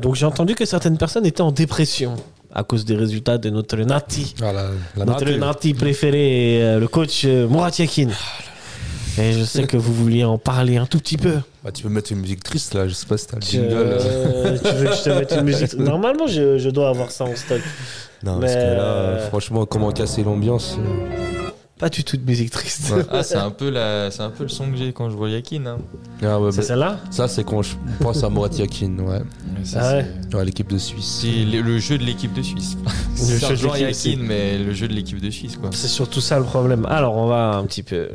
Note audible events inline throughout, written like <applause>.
Donc j'ai entendu que certaines personnes étaient en dépression à cause des résultats de notre Nati. La notre. Nati préféré, euh, le coach euh, Murat Yakin. Et je sais que vous vouliez en parler un tout petit peu. Bah, tu peux mettre une musique triste là, je sais pas si t'as le jingle. euh, tu veux que je te mette une musique Normalement, je, je dois avoir ça en stock. Non, parce que Mais- là, euh, franchement, comment casser l'ambiance euh, Pas du tout de musique triste. Ouais. Ah, c'est un, peu la... c'est un peu le son que j'ai quand je vois Yakin. Hein. Ah ouais, C'est celle-là ça, c'est quand je pense à Morat Yakin, ouais. Mais ça, Ah ouais. l'équipe de Suisse. C'est le, le jeu de l'équipe de Suisse. <laughs> jeu de aussi. Yakin, mais le jeu de l'équipe de Suisse, quoi. C'est surtout ça le problème. Alors, on va un petit peu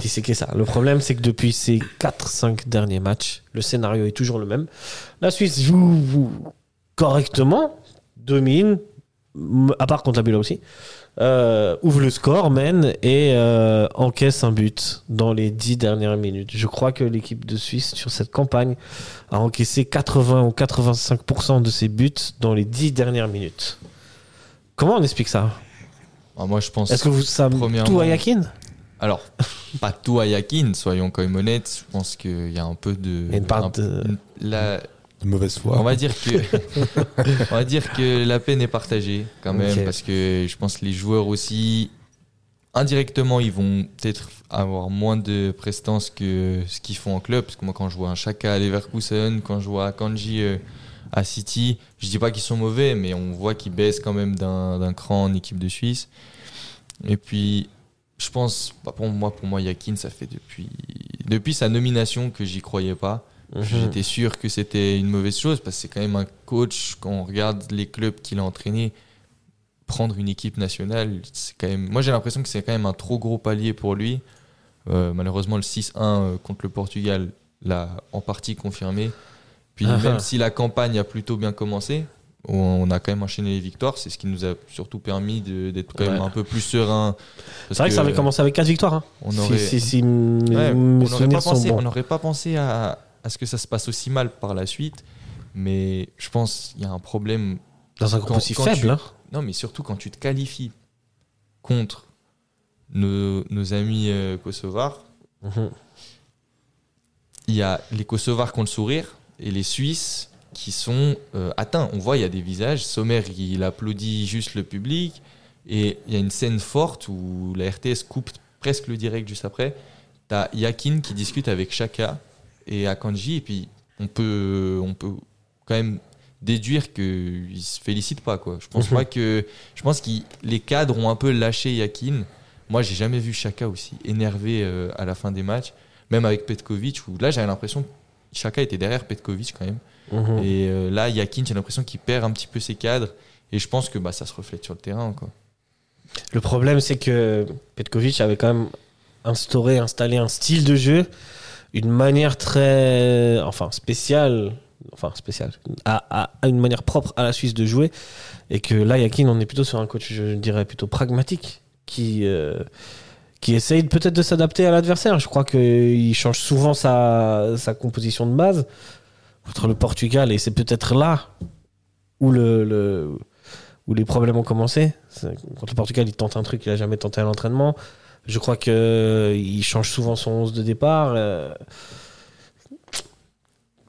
disséquer ça. Le problème, c'est que depuis ces 4-5 derniers matchs, le scénario est toujours le même. La Suisse joue correctement, domine, à part contre la Biélorussie, euh, ouvre le score, mène et euh, encaisse un but dans les 10 dernières minutes. Je crois que l'équipe de Suisse, sur cette campagne, a encaissé 80 ou 85% de ses buts dans les 10 dernières minutes. Comment on explique ça? Ah, moi, je pense. est-ce que vous, Premièrement- tout à Yakin? Alors, pas tout à Yakin, soyons quand même honnêtes. Je pense qu'il y a un peu de. Une part un- de- la- De mauvaise foi. On va dire que <laughs> on va dire que la peine est partagée quand même parce que je pense que les joueurs aussi indirectement ils vont peut-être avoir moins de prestance que ce qu'ils font en club parce que moi quand je vois un Chaka à Leverkusen, quand je vois un Kanji euh, à City, je dis pas qu'ils sont mauvais mais on voit qu'ils baissent quand même d'un d'un cran en équipe de Suisse. Et puis je pense bah, pour moi pour moi Yakin ça fait depuis depuis sa nomination que j'y croyais pas. Mhm. J'étais sûr que c'était une mauvaise chose parce que c'est quand même un coach, quand on regarde les clubs qu'il a entraînés, prendre une équipe nationale, c'est quand même. Moi j'ai l'impression que c'est quand même un trop gros palier pour lui. Euh, malheureusement, le 6-1 euh, contre le Portugal l'a en partie confirmé. Puis Ah ah. même si la campagne a plutôt bien commencé, on- a quand même enchaîné les victoires, c'est ce qui nous a surtout permis d'être quand même un peu plus serein. C'est vrai que ça avait commencé avec 4 victoires. hein. On Si- si, si Ouais, n'aurait pas, pensé- on pas pensé à, à ce que ça se passe aussi mal par la suite, mais je pense qu'il y a un problème. Dans un groupe quand- aussi quand faible. tu- hein. Non, mais surtout quand tu te qualifies contre nos, nos amis euh, kosovars, Mhm. il y a les kosovars qui ont le sourire et les Suisses qui sont euh, atteints. On voit, il y a des visages. Sommer, il applaudit juste le public. Et il y a une scène forte où la RTS coupe presque le direct juste après. T'as Yakin qui discute avec Chaka et Akanji. Et puis, on peut, on peut quand même déduire qu'ils se félicitent pas. Quoi. Je pense Mhm. pas que. Je pense que les cadres ont un peu lâché Yakin. Moi, j'ai jamais vu Chaka aussi énervé euh, à la fin des matchs. Même avec Petkovic, où là, j'avais l'impression que Chaka était derrière Petkovic quand même. Mhm. Et euh, là, Yakin, j'ai l'impression qu'il perd un petit peu ses cadres. Et je pense que bah, ça se reflète sur le terrain. Quoi. Le problème, c'est que Petkovic avait quand même instauré, installé un style de jeu, une manière très, enfin spéciale, enfin spéciale, à, à- une manière propre à la Suisse de jouer, et que là, Yakin, on est plutôt sur un coach, je dirais plutôt pragmatique, qui euh, qui essaye peut-être de s'adapter à l'adversaire. Je crois qu'il change souvent sa, sa composition de base contre le Portugal, et c'est peut-être là où le, le- où les problèmes ont commencé. Contre le Portugal, il tente un truc qu'il a jamais tenté à l'entraînement. Je crois que il change souvent son 11 de départ. euh.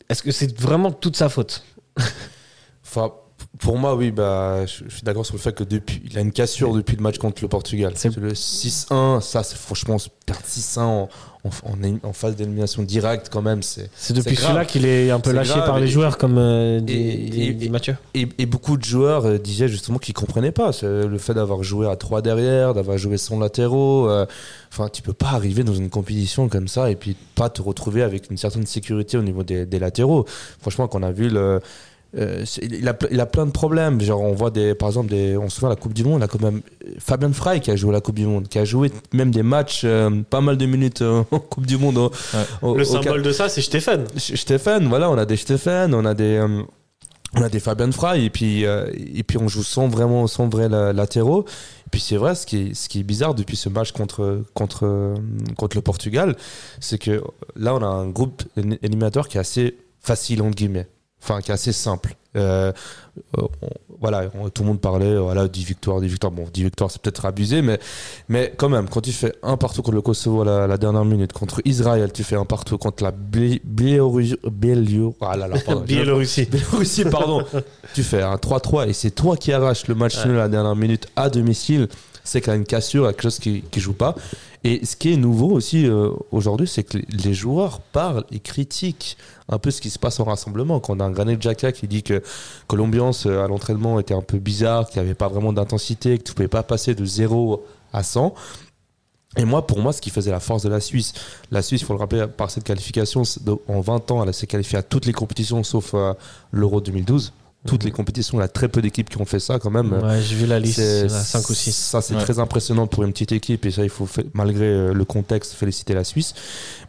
Est-ce que c'est vraiment toute sa faute? Pour moi, oui, bah, je, je suis d'accord sur le fait que depuis, il a une cassure depuis le match contre le Portugal. C'est- le 6-1, ça, c'est franchement, perdre 6-1 en, en, en- en phase d'élimination directe, quand même, c'est. C'est depuis celui-là qu'il est un peu lâché grave par les joueurs, comme euh, et- Mathieu. Et, et beaucoup de joueurs euh, disaient justement qu'ils comprenaient pas le fait d'avoir joué à 3 derrière, d'avoir joué sans latéraux. euh, Enfin, tu peux pas arriver dans une compétition comme ça et puis pas te retrouver avec une certaine sécurité au niveau des, des latéraux. Franchement, qu'on a vu le. Euh, il, a, il a plein de problèmes. Genre, on voit des, par exemple, des, on se souvient à la Coupe du Monde, il a quand même Fabien Frey qui a joué à la Coupe du Monde, qui a joué même des matchs, euh, pas mal de minutes euh, <laughs> en Coupe du Monde. au- au- Le au- symbole de ça, c'est Stéphane. Stéphane, voilà, on a des Stéphane, on a des, on a des Fabien Frey, et puis, et puis on joue sans vraiment, sans vrai la- latéraux. Et puis c'est vrai, ce qui est, ce qui est bizarre depuis ce match contre, contre, contre le Portugal, c'est que là, on a un groupe éliminateur qui est assez facile, entre guillemets. Enfin, qui est assez simple. Euh, euh, on- voilà, on- tout le monde parlait, voilà, 10 victoires, 10 victoires. Bon, 10 victoires, c'est peut-être abusé, mais, mais quand même, quand tu fais un partout contre le Kosovo à la, la dernière minute, contre Israël, tu fais un partout contre la Biélorussie, ah là là, pardon, <laughs> Biélorussie. Biélorussie, pardon. <laughs> tu fais un 3-3 et c'est toi qui arraches le match Ouais. nul à la dernière minute à domicile. C'est qu'il y a une cassure, quelque chose qui, qui joue pas. Et ce qui est nouveau aussi euh, aujourd'hui, c'est que les, joueurs parlent et critiquent un peu ce qui se passe en rassemblement. Quand on a un Granit Xhaka qui dit que, l'ambiance euh, à l'entraînement était un peu bizarre, qu'il n'y avait pas vraiment d'intensité, que tu pouvais pas passer de 0 à 100. Et moi, pour moi, ce qui faisait la force de la Suisse, la Suisse, il faut le rappeler, par cette qualification, en 20 ans, elle s'est qualifiée à toutes les compétitions sauf euh, l'Euro 2012. Toutes Mhm. les compétitions, il y a très peu d'équipes qui ont fait ça quand même. Ouais, j'ai vu la liste, C'est- 5 ou 6. Ça, c'est Ouais. très impressionnant pour une petite équipe et ça, il faut, fa- malgré euh, le contexte, féliciter la Suisse.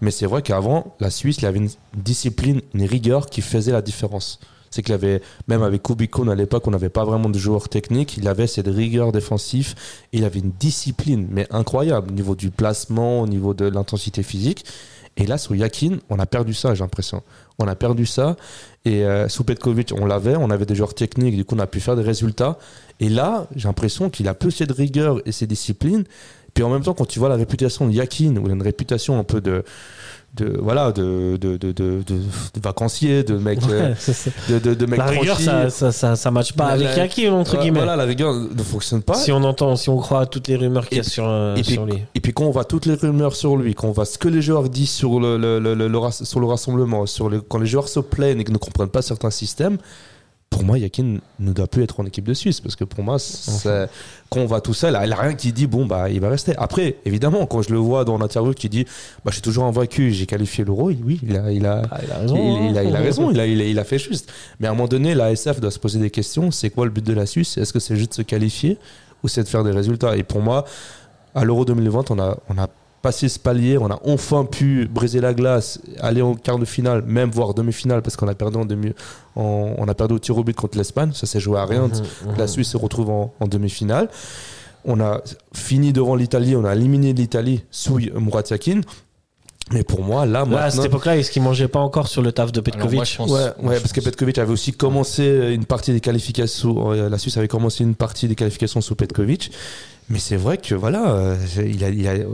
Mais c'est vrai qu'avant, la Suisse, il y avait une discipline, une rigueur qui faisait la différence. C'est qu'il y avait, même avec Kubikon à l'époque, on n'avait pas vraiment de joueurs techniques. Il avait cette rigueur défensive et il avait une discipline, mais incroyable, au niveau du placement, au niveau de l'intensité physique. Et là, sur Yakin, on a perdu ça, j'ai l'impression. On a perdu ça. Et euh, sous Petkovic, on l'avait, on avait des joueurs techniques, du coup, on a pu faire des résultats. Et là, j'ai l'impression qu'il a peu cette rigueur et ces disciplines. Puis en même temps, quand tu vois la réputation de Yakin, où il a une réputation un peu de, de voilà, de, de, de, de, vacancier, de mec, euh, Ouais, c'est- de, de, mec La rigueur, ça, ça, ça, ça matche pas La- avec la- Yaki, entre guillemets. Voilà, la rigueur ne fonctionne pas. Si on entend, si on croit à toutes les rumeurs qu'il y a Et- sur, euh, et puis- sur lui. Et puis quand on voit toutes les rumeurs sur lui, quand on voit ce que les joueurs disent sur le, le, le- sur le rassemblement, sur quand les joueurs se plaignent et qu'ils ne comprennent pas certains systèmes, pour moi, Yakin ne doit plus être en équipe de Suisse. Parce que pour moi, c'est- quand on voit tout ça, il n'y a rien qui dit, bon, bah, il va rester. Après, évidemment, quand je le vois dans l'interview qui dit, bah, je suis toujours invaincu, j'ai qualifié l'euro, oui, il a, il a, Ah, il a raison. il, il a, il a hein. raison, a, il a fait juste. Mais à un moment donné, la SF doit se poser des questions. C'est quoi le but de la Suisse? Est-ce que c'est juste de se qualifier ou c'est de faire des résultats? Et pour moi, à l'Euro 2020, on a, on a passé ce palier, on a enfin pu briser la glace, aller en quart de finale, même voire demi-finale, parce qu'on a perdu en demi, en- on a perdu au tir au but contre l'Espagne. Ça s'est joué à rien. Mhm, mhm. La Suisse se retrouve en, en demi-finale. On a fini devant l'Italie, on a éliminé l'Italie sous Murat Yakin. Mais pour moi, là, Là, à maintenant, cette époque-là, est-ce qu'il mangeait pas encore sur le taf de Alors, Petkovic moi, je pense- Ouais, ouais je parce que Petkovic avait aussi commencé une partie des qualifications. euh, La Suisse avait commencé une partie des qualifications sous Petkovic. Mais c'est vrai que voilà, euh, il a, il a, euh,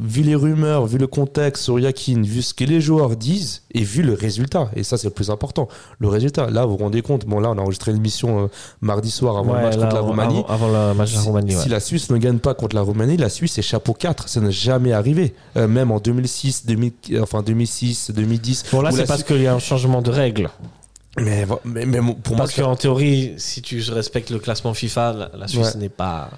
vu les rumeurs, vu le contexte sur Yakin, vu ce que les joueurs disent et vu le résultat. Et ça, c'est le plus important. Le résultat. Là, vous vous rendez compte, bon, là, on a enregistré l'émission euh, mardi soir avant Ouais, le match là, contre la Roumanie. Avant, avant le match de la Si, Roumanie, ouais. si la Suisse ne gagne pas contre la Roumanie, la Suisse est chapeau 4. Ça n'est jamais arrivé. Euh, même en 2006, 2000, enfin 2006, 2010. Bon, là, c'est parce qu'il y a un changement de règles. Mais, mais, mais pour moi, Parce qu'en théorie, si tu respectes le classement FIFA, la, la Suisse Ouais. n'est pas,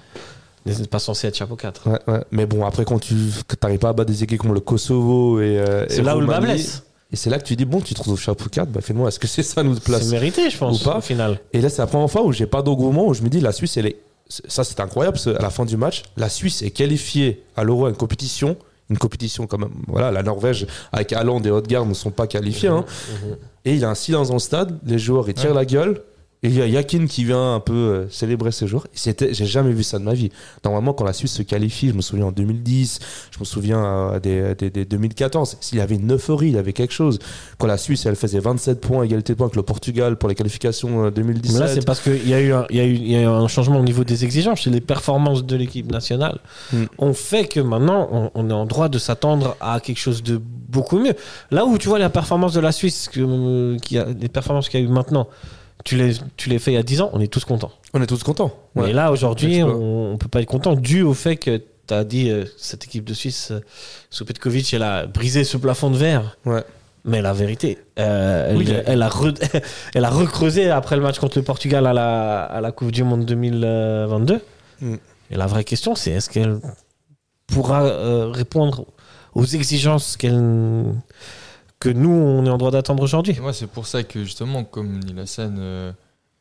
n'est pas censée être chapeau 4. Ouais, ouais. Mais bon, après, quand tu n'arrives pas à battre des équipes comme le Kosovo et. euh, C'est là où le bas blesse. Et c'est là que tu dis, bon, tu te retrouves au chapeau 4, bah fais-moi, est-ce que c'est ça notre C'est place mérité, je pense, Ou pas. au final. Et là, c'est la première fois où j'ai pas d'engouement, où je me dis, la Suisse, elle est. Ça, c'est incroyable, parce qu'à la fin du match, la Suisse est qualifiée à l'Euro à une compétition. Une compétition quand même. Voilà, la Norvège avec Haaland et Odegaard ne sont pas qualifiés. hein. Mhm. Et il y a un silence dans le stade, les joueurs ils tirent la gueule. Et il y a Yakin qui vient un peu euh, célébrer ce jour. C'était, j'ai jamais vu ça de ma vie. Normalement, quand la Suisse se qualifie, je me souviens en 2010, je me souviens euh, des, des, des 2014, s'il y avait une euphorie, il y avait quelque chose. Quand la Suisse, elle faisait 27 points, égalité de points avec le Portugal pour les qualifications euh, 2017. Mais là, c'est parce qu'il y, a eu un- y, a eu- il y a eu un changement au niveau des exigences. C'est les performances de l'équipe nationale Mm. ont fait que maintenant, on, on est en droit de s'attendre à quelque chose de beaucoup mieux. Là où tu vois la performance de la Suisse, que, euh, qui a, les performances qu'il y a eu maintenant, tu les, tu les fais il y a 10 ans, on est tous contents. On est tous contents. Ouais. Mais là, aujourd'hui, on ne peut pas être content dû au fait que tu as dit euh, cette équipe de Suisse, euh, sous Petkovic, elle a brisé ce plafond de verre. Ouais. Mais la vérité, euh, elle, Oui, il elle, a- re- <laughs> elle a recreusé après le match contre le Portugal à la, à la Coupe du Monde 2022. Mm. Et la vraie question, c'est est-ce qu'elle pourra euh, répondre aux exigences qu'elle, que nous, on est en droit d'attendre aujourd'hui Moi, c'est pour ça que justement, comme dit Hassan, euh,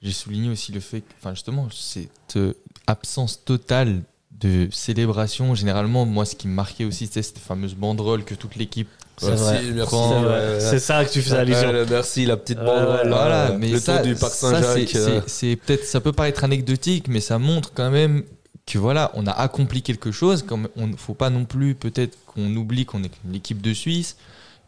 j'ai souligné aussi le fait que, enfin, justement, cette euh, absence totale de célébration. Généralement, moi, ce qui me marquait aussi, c'était cette fameuse banderole que toute l'équipe. C'est euh, ça que tu faisais allusion. Ouais, merci, la petite ouais, là, Voilà, euh, mais le ça, tour du parc Saint-Jacques. euh, c'est- c'est peut-être, ça peut paraître anecdotique, mais ça montre quand même que voilà, on a accompli quelque chose. Comme on, faut pas non plus peut-être qu'on oublie qu'on est l'équipe de Suisse,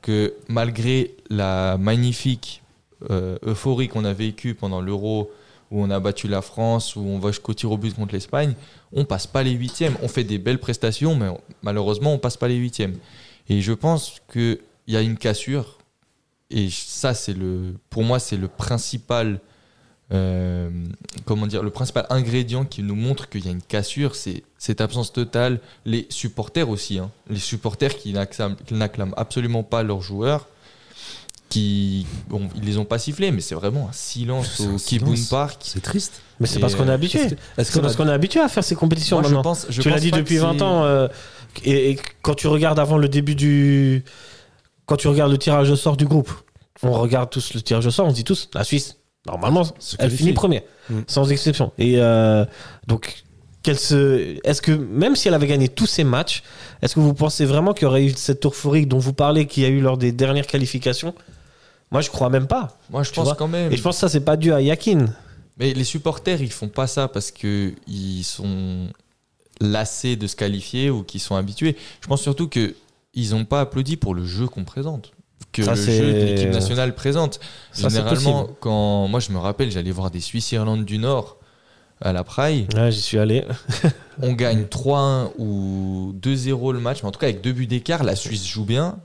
que malgré la magnifique euh, euphorie qu'on a vécue pendant l'Euro, où on a battu la France, où on va jusqu'au tir au but contre l'Espagne, on passe pas les huitièmes. On fait des belles prestations, mais malheureusement, on passe pas les huitièmes. Et je pense qu'il y a une cassure. Et ça, c'est le, pour moi, c'est le principal, euh, comment dire, le principal ingrédient qui nous montre qu'il y a une cassure, c'est cette absence totale. Les supporters aussi, hein. les supporters qui n'acclament, absolument pas leurs joueurs, qui, bon, ils les ont pas sifflés, mais c'est vraiment un silence au. Kibun Park. C'est triste. Mais c'est parce qu'on est euh, habitué. Est-ce parce a- qu'on est habitué à faire ces compétitions Moi, je maintenant. pense, je tu l'as dit depuis que 20 c'est- ans. euh, et, et quand tu regardes avant le début du. Quand tu regardes le tirage au sort du groupe, on regarde tous le tirage au sort, on se dit tous la Suisse, normalement, elle finit premier, Mm. sans exception. Et euh, donc, qu'elle se. Est-ce que, même si elle avait gagné tous ses matchs, est-ce que vous pensez vraiment qu'il y aurait eu cette euphorie dont vous parlez, qu'il y a eu lors des dernières qualifications? Moi, je crois même pas. Moi, je pense quand même. Et je pense que ça, c'est pas dû à Yakin. Mais les supporters, ils font pas ça parce que ils sont lassés de se qualifier ou qu'ils sont habitués. Je pense surtout que ils ont pas applaudi pour le jeu qu'on présente, que Ça, le c'est- jeu de l'équipe nationale présente. Ça, Généralement, quand moi je me rappelle, j'allais voir des Suisses Irlande du Nord à la Praille, Ouais, j'y suis allé. <laughs> on gagne 3-1 ou 2-0 le match, mais en tout cas avec deux buts d'écart, la Suisse joue bien.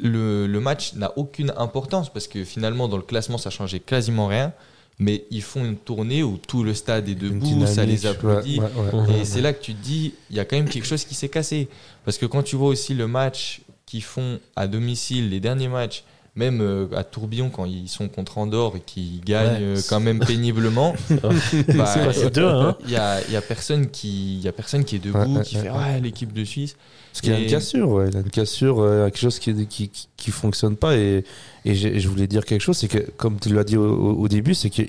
Le, le match n'a aucune importance parce que finalement dans le classement ça changeait quasiment rien. Mais ils font une tournée où tout le stade est debout, ça les applaudit. ouais, ouais, ouais. Et c'est là que tu te dis, il y a quand même quelque chose qui s'est cassé. Parce que quand tu vois aussi le match qu'ils font à domicile, les derniers matchs, même euh, à Tourbillon quand ils sont contre Andorre et qu'ils gagnent Ouais. euh, quand même péniblement, <laughs> bah, C'est quoi, c'est deux, hein il y a, il y a personne qui, il y a personne qui est debout, Ouais, qui ouais, fait ouais. ouais l'équipe de Suisse. Parce qu'il y a une cassure, ouais. Il y a une cassure, euh, quelque chose qui, qui, qui, qui fonctionne pas. Et, et je voulais dire quelque chose, c'est que, comme tu l'as dit au, au- au début, c'est que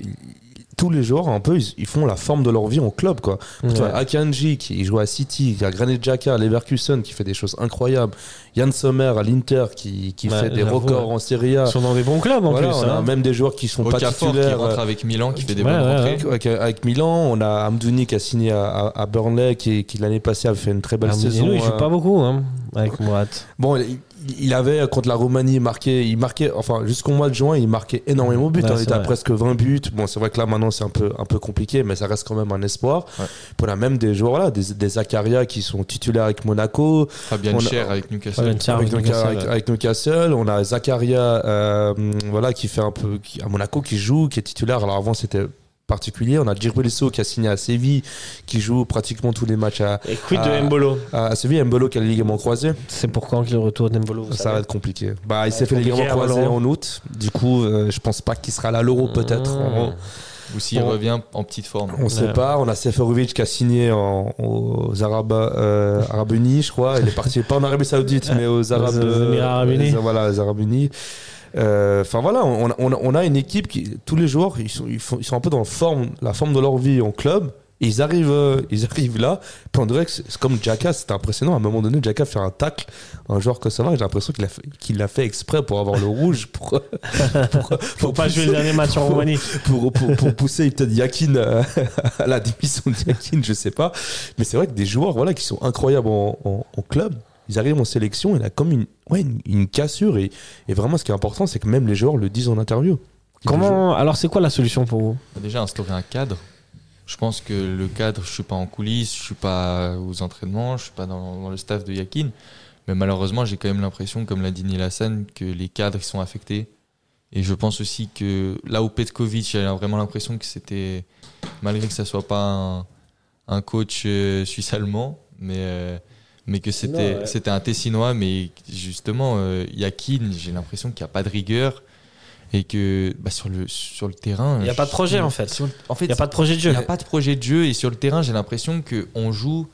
tous les joueurs, un peu, ils, ils font la forme de leur vie en club, quoi. Tu vois, Ouais. Akanji, qui joue à City, qui a Granit Xhaka à Leverkusen, qui fait des choses incroyables. Yann Sommer à l'Inter, qui, qui Ouais, fait des records ouais. en Serie A. Ils sont dans des bons clubs en Voilà, plus. on a hein. même des joueurs qui sont pas Okafor qui titulaires. rentre euh, avec Milan, qui fait des Ouais, bonnes ouais, rentrées. avec, avec Milan, on a Amdouni qui a signé à, Burnley, qui, qui l'année passée a fait une très belle saison. Mourinho, il joue euh, pas beaucoup hein, avec Mourad. Bon, il, il avait contre la Roumanie marqué, il marquait, enfin jusqu'au mois de juin, il marquait énormément de buts. Ouais, hein, il c'est était à presque 20 buts. Bon, c'est vrai que là maintenant c'est un peu un peu compliqué, mais ça reste quand même un espoir. Ouais. On a même des joueurs là, des, des Zakaria qui sont titulaires avec Monaco, Fabien On Cher avec Newcastle. Fabien Cher. avec, avec Newcastle, avec- Newcastle. On a Zakaria, euh, voilà, qui fait un peu qui- à Monaco, qui joue, qui est titulaire. Alors avant c'était particulier. On a Djibril qui a signé à Séville, qui joue pratiquement tous les matchs à, Et quid de. Mbolo à, à Séville. Mbolo qui a le ligament croisé. C'est pour quand le retour d'Mbolo Ça savez va être compliqué. Bah, il s'est fait les ligaments croisés en août. Du coup, euh, je pense pas qu'il sera là à l'Euro, peut-être. Mmh. On, Ou s'il revient en petite forme. on sait Ouais. pas. On a Seferovic qui a signé en- aux Arabes, euh, <laughs> Arabes Unis, je crois. Il est parti pas en Arabie Saoudite, mais aux Arabes, Aux Émirats Arabes Unis. euh, Voilà, les Arabes Unis. Euh, Enfin voilà, on, on, on a une équipe qui, tous les joueurs, ils sont, ils, font- ils sont un peu dans la forme, la forme de leur vie en club. Et ils arrivent, euh, ils arrivent là. Puis on dirait que c'est comme Jacka, c'était impressionnant. À un moment donné, Jacka fait un tacle, un joueur que ça va. J'ai l'impression qu'il a fait, qu'il l'a fait exprès pour avoir le rouge, pour, pour, Faut pas jouer le dernier match en Roumanie. pour, pour, pour pousser peut-être Yakin euh, <laughs> à la démission de Yakin, je sais pas. Mais c'est vrai que des joueurs voilà, qui sont incroyables en, en- en club, ils arrivent en sélection, il a comme une, ouais, une, une cassure. Et, et vraiment, ce qui est important, c'est que même les joueurs le disent en interview. Comment Alors, c'est quoi la solution pour vous? Déjà instaurer un cadre. Je pense que le cadre, je suis pas en coulisses, je suis pas aux entraînements, je suis pas dans, dans le staff de Yakin. Mais malheureusement, j'ai quand même l'impression, comme l'a dit Neil Hassan, que les cadres ils sont affectés. Et je pense aussi que là où Petkovic, j'ai vraiment l'impression que c'était, malgré que ça soit pas un, un coach euh, suisse-allemand, mais, euh, mais que c'était ouais. c'était un Tessinois, mais justement, euh, Yakin, j'ai l'impression qu'il n'y a pas de rigueur. Et que bah, sur, le, sur le terrain. Il y a pas de projet, je- en fait. sur en fait, Il n'y a pas de projet de il jeu. n'y a pas de projet de jeu et sur le terrain, j'ai l'impression qu'on joue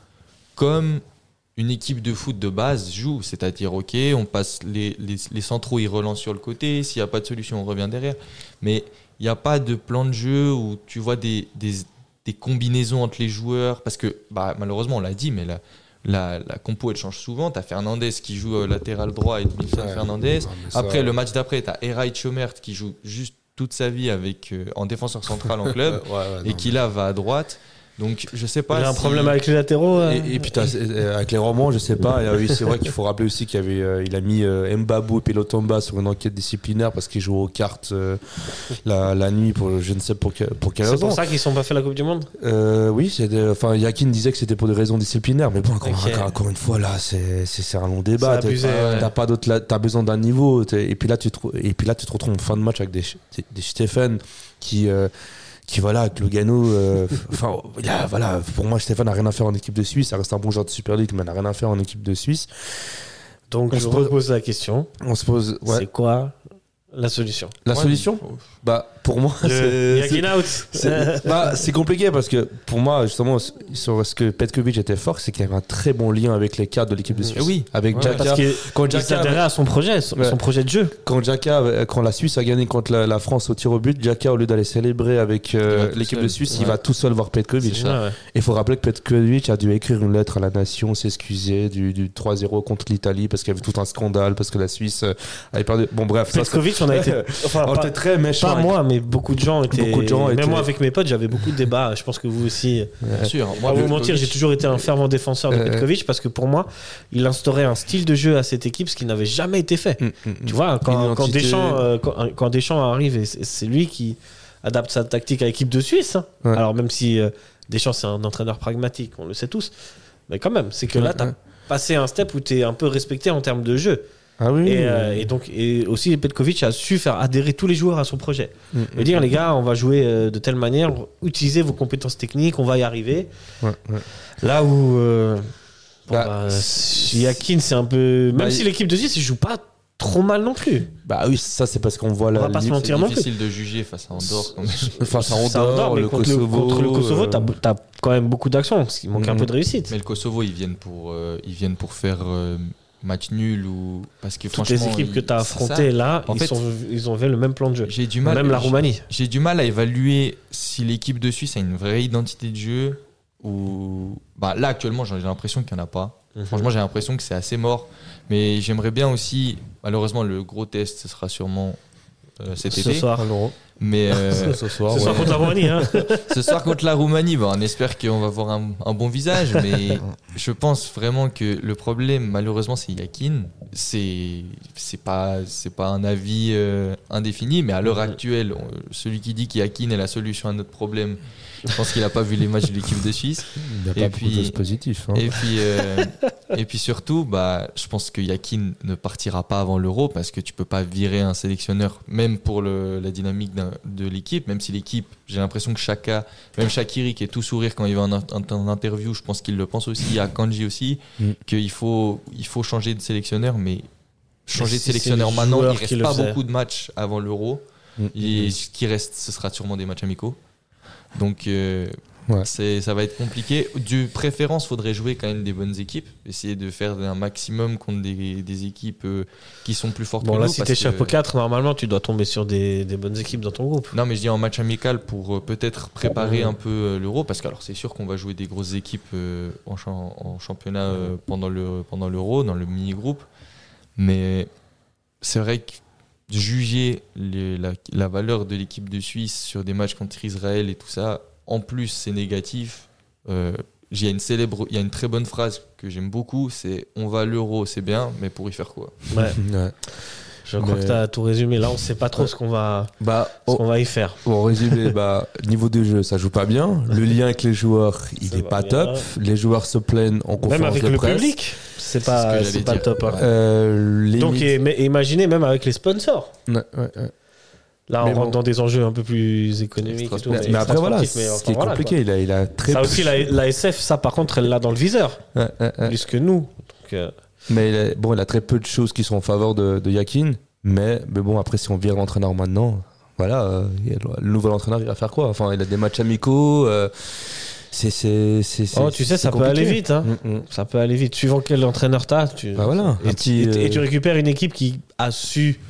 comme une équipe de foot de base joue. C'est-à-dire, OK, on passe les, les, les centraux, ils relancent sur le côté. S'il n'y a pas de solution, on revient derrière. Mais il n'y a pas de plan de jeu où tu vois des, des, des combinaisons entre les joueurs. Parce que, bah, malheureusement, on l'a dit, mais la, la, la compo, elle change souvent. Tu as Fernandez qui joue euh, latéral droit et Edmilson Ouais. Fernandez. Non, mais ça- Après, le match d'après, tu as Chomert qui joue juste toute sa vie avec, euh, en défenseur central en club <laughs> Ouais, ouais, et non, qui là va à droite. Donc je sais Il pas. a un si- problème avec les latéraux. euh, Et, et puis euh, avec les romans, je sais pas. Et, euh, oui, c'est vrai qu'il faut rappeler aussi qu'il avait, euh, il a mis euh, Mbabou et Pelotamba sur une enquête disciplinaire parce qu'ils jouaient aux cartes la, la nuit pour je ne sais pour, que- pour quelle C'est raison. pour ça qu'ils sont pas fait la Coupe du Monde oui, c'est enfin Yakin disait que c'était pour des raisons disciplinaires, mais bon, encore, Ok. encore, encore une fois là, c'est c'est c'est un long débat. C'est T'as- ouais. Pas d'autre, t'as besoin d'un niveau. Et puis là, tu te, et puis là, tu te retrouves en fin de match avec des des, des Stéphane qui qui voilà avec Lugano. euh, Enfin, voilà, pour moi, Stéphane n'a rien à faire en équipe de Suisse. Ça reste un bon joueur de Super League, mais n'a rien à faire en équipe de Suisse. Donc On je se pose- repose la question. On se pose, ouais. C'est quoi la solution? La Ouais, solution, bah pour moi, Le c'est- <laughs> bah, c'est compliqué parce que pour moi, justement, sur ce que Petkovic était fort, c'est qu'il y avait un très bon lien avec les cadres de l'équipe de Suisse. Eh oui. Avec Ouais. Parce qu'il quand, il Xhaka s'adhérait à son projet, son, Ouais. son projet de jeu. quand, avait- quand la Suisse a gagné contre la, la France au tir au but, Xhaka, au lieu d'aller célébrer avec euh, l'équipe de Suisse, il va tout seul voir Petkovic. Ça. Ouais. Il faut rappeler que Petkovic a dû écrire une lettre à la nation, s'excuser du, du 3-0 contre l'Italie parce qu'il y avait tout un scandale, parce que la Suisse euh, avait perdu. Bon, bref, ça, Petkovic, on a été. <laughs> Enfin, on pas, était très méchant. pas moi, mais beaucoup de gens étaient. Beaucoup de gens Même étaient- moi, avec mes potes, j'avais beaucoup de débats. Je pense que vous aussi. Bien sûr. Moi, vous mentir, j'ai toujours été un fervent défenseur de Euh, Petkovic parce que pour moi, il instaurait un style de jeu à cette équipe, ce qui n'avait jamais été fait. Mm, mm, mm. Tu vois, quand, quand. Deschamps, euh, quand, quand Deschamps arrive, et c'est lui qui adapte sa tactique à l'équipe de Suisse. hein. Ouais. Alors, même si euh, Deschamps, c'est un entraîneur pragmatique, on le sait tous. Mais quand même, c'est que là, tu as ouais. passé un step où tu es un peu respecté en termes de jeu. Ah oui. Et, euh, et donc, et aussi, Petkovic a su faire adhérer tous les joueurs à son projet. Mm, Et dire, les gars, on va jouer euh, de telle manière, utilisez vos compétences techniques, on va y arriver. ouais, ouais. Là où. euh, bon, Bah, bah, Yakin, c'est un peu. Même bah, si il- l'équipe de Suisse, il joue pas trop mal non plus. Bah oui, ça c'est parce qu'on voit la va pas se mentir. C'est non plus. difficile de juger face à Andorre. quand même. <laughs> face à Andorre, mais le contre, le, Kosovo. contre le Kosovo, euh, t'as t'as quand même beaucoup d'actions, parce qu'il manque un Mhm. peu de réussite. Mais le Kosovo, ils viennent pour, euh, ils viennent pour faire euh, match nul ou parce que Toutes les franchement, équipes que tu as affrontées là, En ils, fait- sont, ils ont fait le même plan de jeu. J'ai du mal. Même la Roumanie. J'ai du mal à évaluer si l'équipe de Suisse a une vraie identité de jeu ou. Bah, là, actuellement, j'ai l'impression qu'il n'y en a pas. Franchement, j'ai l'impression que c'est assez mort. Mais j'aimerais bien aussi. Malheureusement, le gros test, ce sera sûrement euh, cet ce été. soir. Mais <laughs> euh, ce soir, Ce ouais. soir contre la Roumanie. Hein. <laughs> ce soir contre la Roumanie, bah, on espère qu'on va voir un, un bon visage. Mais <laughs> je pense vraiment que le problème, malheureusement, c'est Yakin. C'est c'est pas c'est pas un avis euh, indéfini, mais à l'heure actuelle, on- celui qui dit qu'Yakin est la solution à notre problème, je pense qu'il a pas vu les matchs de l'équipe de Suisse. Il n'y a pas Et beaucoup puis- de positifs. hein. Et puis, euh, et puis surtout, bah, je pense que Yakin ne partira pas avant l'Euro parce que tu peux pas virer un sélectionneur, même pour le- la dynamique de l'équipe, même si l'équipe, j'ai l'impression que Chaka, même Shakiri qui est tout sourire quand il va en, en- en interview, je pense qu'il le pense aussi, à Kanji aussi, Mm. qu'il faut, il faut changer de sélectionneur, mais changer Mais de si sélectionneur maintenant, il qui reste pas beaucoup de matchs avant l'Euro. Mm. Et ce qui reste, ce sera sûrement des matchs amicaux. Donc, euh, Ouais. c'est, ça va être compliqué. De préférence, faudrait jouer quand même des bonnes équipes. Essayer de faire un maximum contre des, des équipes euh, qui sont plus fortes Bon, que là, nous. si t'es chapeau 4, normalement, tu dois tomber sur des, des bonnes équipes dans ton groupe. Non, mais je dis en match amical pour euh, peut-être préparer un peu l'euro. Parce que alors, c'est sûr qu'on va jouer des grosses équipes en, en championnat pendant, le, pendant l'euro, dans le mini-groupe. Mais c'est vrai que juger les- la, la valeur de l'équipe de Suisse sur des matchs contre Israël et tout ça, en plus c'est négatif. Euh, il y a une célèbre, il y a une très bonne phrase que j'aime beaucoup, c'est on va à l'euro, c'est bien, mais pour y faire quoi? Ouais, Ouais. je crois que tu as tout résumé. Là, on sait pas trop ce qu'on va, Bah, ce va y faire. en résumé, bah, niveau de jeu, ça joue pas bien. Le lien avec les joueurs, il Ça est va pas bien. top. Les joueurs se plaignent en conférence Même avec de le presse. public, c'est C'est pas, ce c'est pas top. hein. Euh, Donc, et- mais imaginez même avec les sponsors. Ouais, ouais, ouais. Là, on rentre dans des enjeux un peu plus économiques. et tout, Mais, après, voilà, extra-sportifs, mais ce enfin, qui est voilà, compliqué, il a, il a très Ça aussi, la, la SF, ça par contre, elle l'a dans le viseur, plus que nous. Donc, euh, Mais il a, bon, il a très peu de choses qui sont en faveur de, de Yakin. Mais, mais bon, après, si on vire l'entraîneur maintenant, voilà, euh, le nouvel entraîneur, il va faire quoi? Enfin, il a des matchs amicaux. euh, c'est, c'est, c'est, oh, tu sais, c'est ça peut aller vite. Hein. Mm, mm. Ça peut aller vite. Suivant quel entraîneur t'as, tu... Bah voilà, et, un petit, et- et euh, tu récupères une équipe qui a su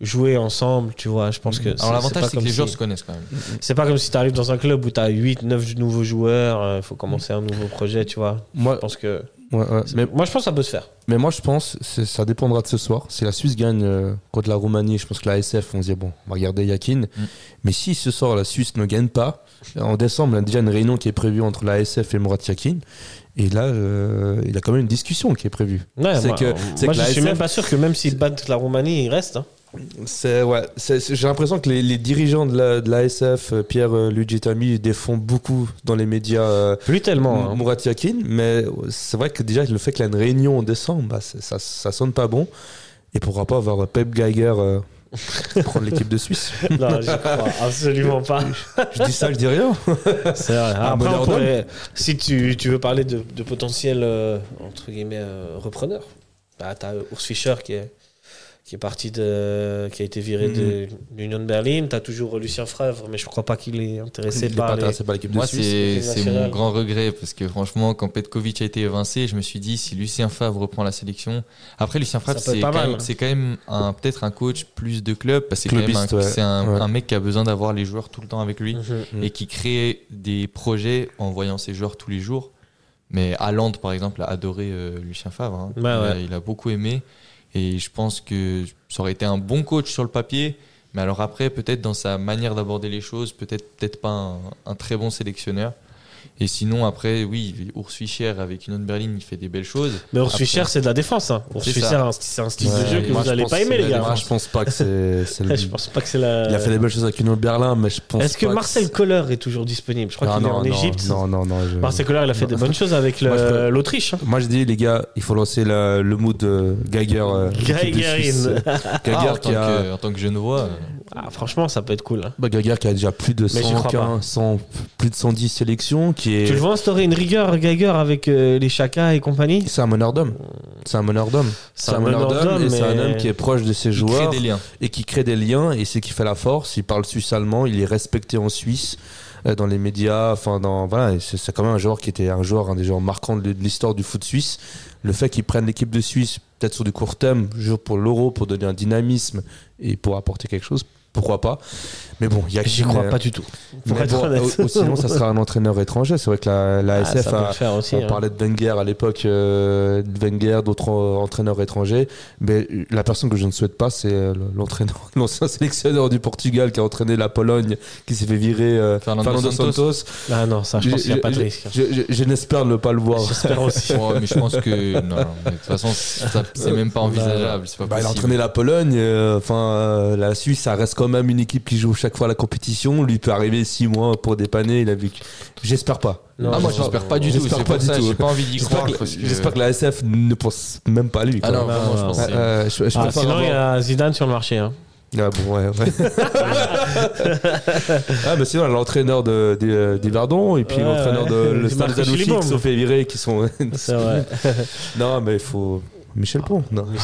jouer ensemble, tu vois. Je pense que Alors l'avantage c'est que comme les si- joueurs se connaissent quand même. C'est pas comme si tu arrives dans un club où tu as 8, 9 nouveaux joueurs, il faut commencer un nouveau projet, tu vois. Moi, Je pense que. Ouais, ouais. Mais, Moi, je pense que ça peut se faire. mais moi, je pense c'est- ça dépendra de ce soir. Si la Suisse gagne euh, contre la Roumanie, je pense que la SF, on se dit, bon, on va regarder Yakin. Mm. Mais si ce soir, la Suisse ne gagne pas, en décembre, il y a déjà une réunion qui est prévue entre la SF et Murat Yakin. Et là, euh, il y a quand même une discussion qui est prévue. Ouais, C'est moi, que- que je la suis SF même pas sûr que même s'ils battent la Roumanie, ils restent. hein. C'est ouais, j'ai l'impression que les, les dirigeants de la, de la SF, euh, Pierre euh, Luigi Tami, défendent beaucoup dans les médias euh, Plus tellement. hein. Murat Yakin, mais c'est vrai que déjà le fait qu'il y a une réunion en décembre, bah, ça, ça sonne pas bon. Et pourquoi pas avoir Pep Geiger euh, <laughs> prendre l'équipe de Suisse <laughs> Non, je crois absolument pas. Je dis ça, je dis rien. <laughs> C'est vrai. Après, on Modern pourrait- si tu, tu veux parler de, de potentiel euh, entre guillemets euh, repreneur, bah, t'as Urs Fischer qui est qui est parti de qui a été viré de l'Union de Berlin. T'as toujours Lucien Favre, mais je crois pas qu'il est intéressé Il par les. intéressé par l'équipe de Moi, Suisse. c'est mon grand regret parce que franchement, quand Petkovic a été évincé, je me suis dit si Lucien Favre reprend la sélection. Après, Lucien Favre, c'est pas quand, c'est quand même un- peut-être un coach plus de club parce que c'est quand même un, Clubiste, ouais. c'est un, Ouais. un mec qui a besoin d'avoir les joueurs tout le temps avec lui Mhm. Mm. et qui crée des projets en voyant ses joueurs tous les jours. Mais Haaland, par exemple, a adoré euh, Lucien Favre. hein. Ouais, il, a, ouais. il a beaucoup aimé. Et je pense que ça aurait été un bon coach sur le papier. Mais alors après, peut-être dans sa manière d'aborder les choses, peut-être peut-être pas un très bon sélectionneur. Et sinon, après, oui, Urs Fischer avec une autre Berlin, il fait des belles choses. Mais Urs Après- Fischer, c'est de la défense. Hein. Urs C'est Fischer, ça. c'est un style Ouais, de jeu que moi, vous je allez pense pas aimer, les gars. Moi, je pense pas que c'est. <laughs> le- Je pense pas que c'est la. Il a fait des belles choses avec de Berlin, mais je pense Est-ce que Marcel Koller est toujours disponible? Je crois qu'il est en Égypte. Non, non, non. je- Marcel Koller, il a fait des bonnes choses avec l'Autriche. hein. Moi, je dis, les gars, il faut lancer la- le mood de Geiger. euh. Geigerin. <laughs> Geiger Ah, en, qui tant a. que, en tant que Genevois, euh, Ah, franchement, ça peut être cool. hein. Bah, Geiger qui a déjà plus de Mais j'y crois 115, 100, plus de 110 sélections, qui est. Tu le vois instaurer une rigueur, Geiger, avec euh, les Chaka et compagnie? C'est un meneur d'homme. C'est un meneur d'homme. C'est un meneur d'homme et c'est un homme qui est proche de ses crée joueurs des liens. et qui crée des liens et c'est qui fait la force. Il parle suisse-allemand, il est respecté en Suisse euh, dans les médias. Enfin, dans voilà, c'est quand même un joueur qui était un joueur, un des joueurs marquants de l'histoire du foot suisse. Le fait qu'il prenne l'équipe de Suisse, peut-être sur du court terme, pour l'Euro, pour donner un dynamisme et pour apporter quelque chose, pourquoi pas. Mais bon, il y a J'y crois pas du tout. Pour Mais être bon, honnête. ou- ou sinon, ça sera un entraîneur étranger. C'est vrai que la, la Ah, SF a, faire aussi. on hein. parlait de Wenger à l'époque, euh, de Wenger, d'autres euh, entraîneurs étrangers. Mais euh, la personne que je ne souhaite pas, c'est euh, l'entraîneur, <laughs> l'ancien sélectionneur du Portugal qui a entraîné la Pologne, qui s'est fait virer, euh, Fernando Fernando, Santos. Santos. Ah non, ça, je pense qu'il n'y a pas de risque. hein. Je, je- je n'espère ne pas le voir. J'espère aussi. <laughs> Mais je pense que non, mais de toute façon, c'est même pas envisageable. C'est pas Bah, il a possible. entraîné la Pologne. euh, Enfin, euh, la Suisse, ça reste quand même une équipe qui joue chaque fois la compétition. Lui peut arriver six mois pour dépanner. Il a vu. que- J'espère pas. Non, ah, moi, j'espère- pas du tout. j'espère C'est pas pour du ça, tout. j'ai pas envie d'y croire. que- j'espère que la SF ne pense même pas à lui. Ah non, je que Euh, je, je Ah, sinon, il y a Zidane sur le marché. hein. Ah bon, ouais, ouais. <laughs> ah, mais sinon, l'entraîneur de, Verdons et puis Ouais, l'entraîneur ouais. de le Stade Zanouchi qui se sont fait virer, qui sont. <laughs> Non, mais il faut. Michel Pont, non. <laughs>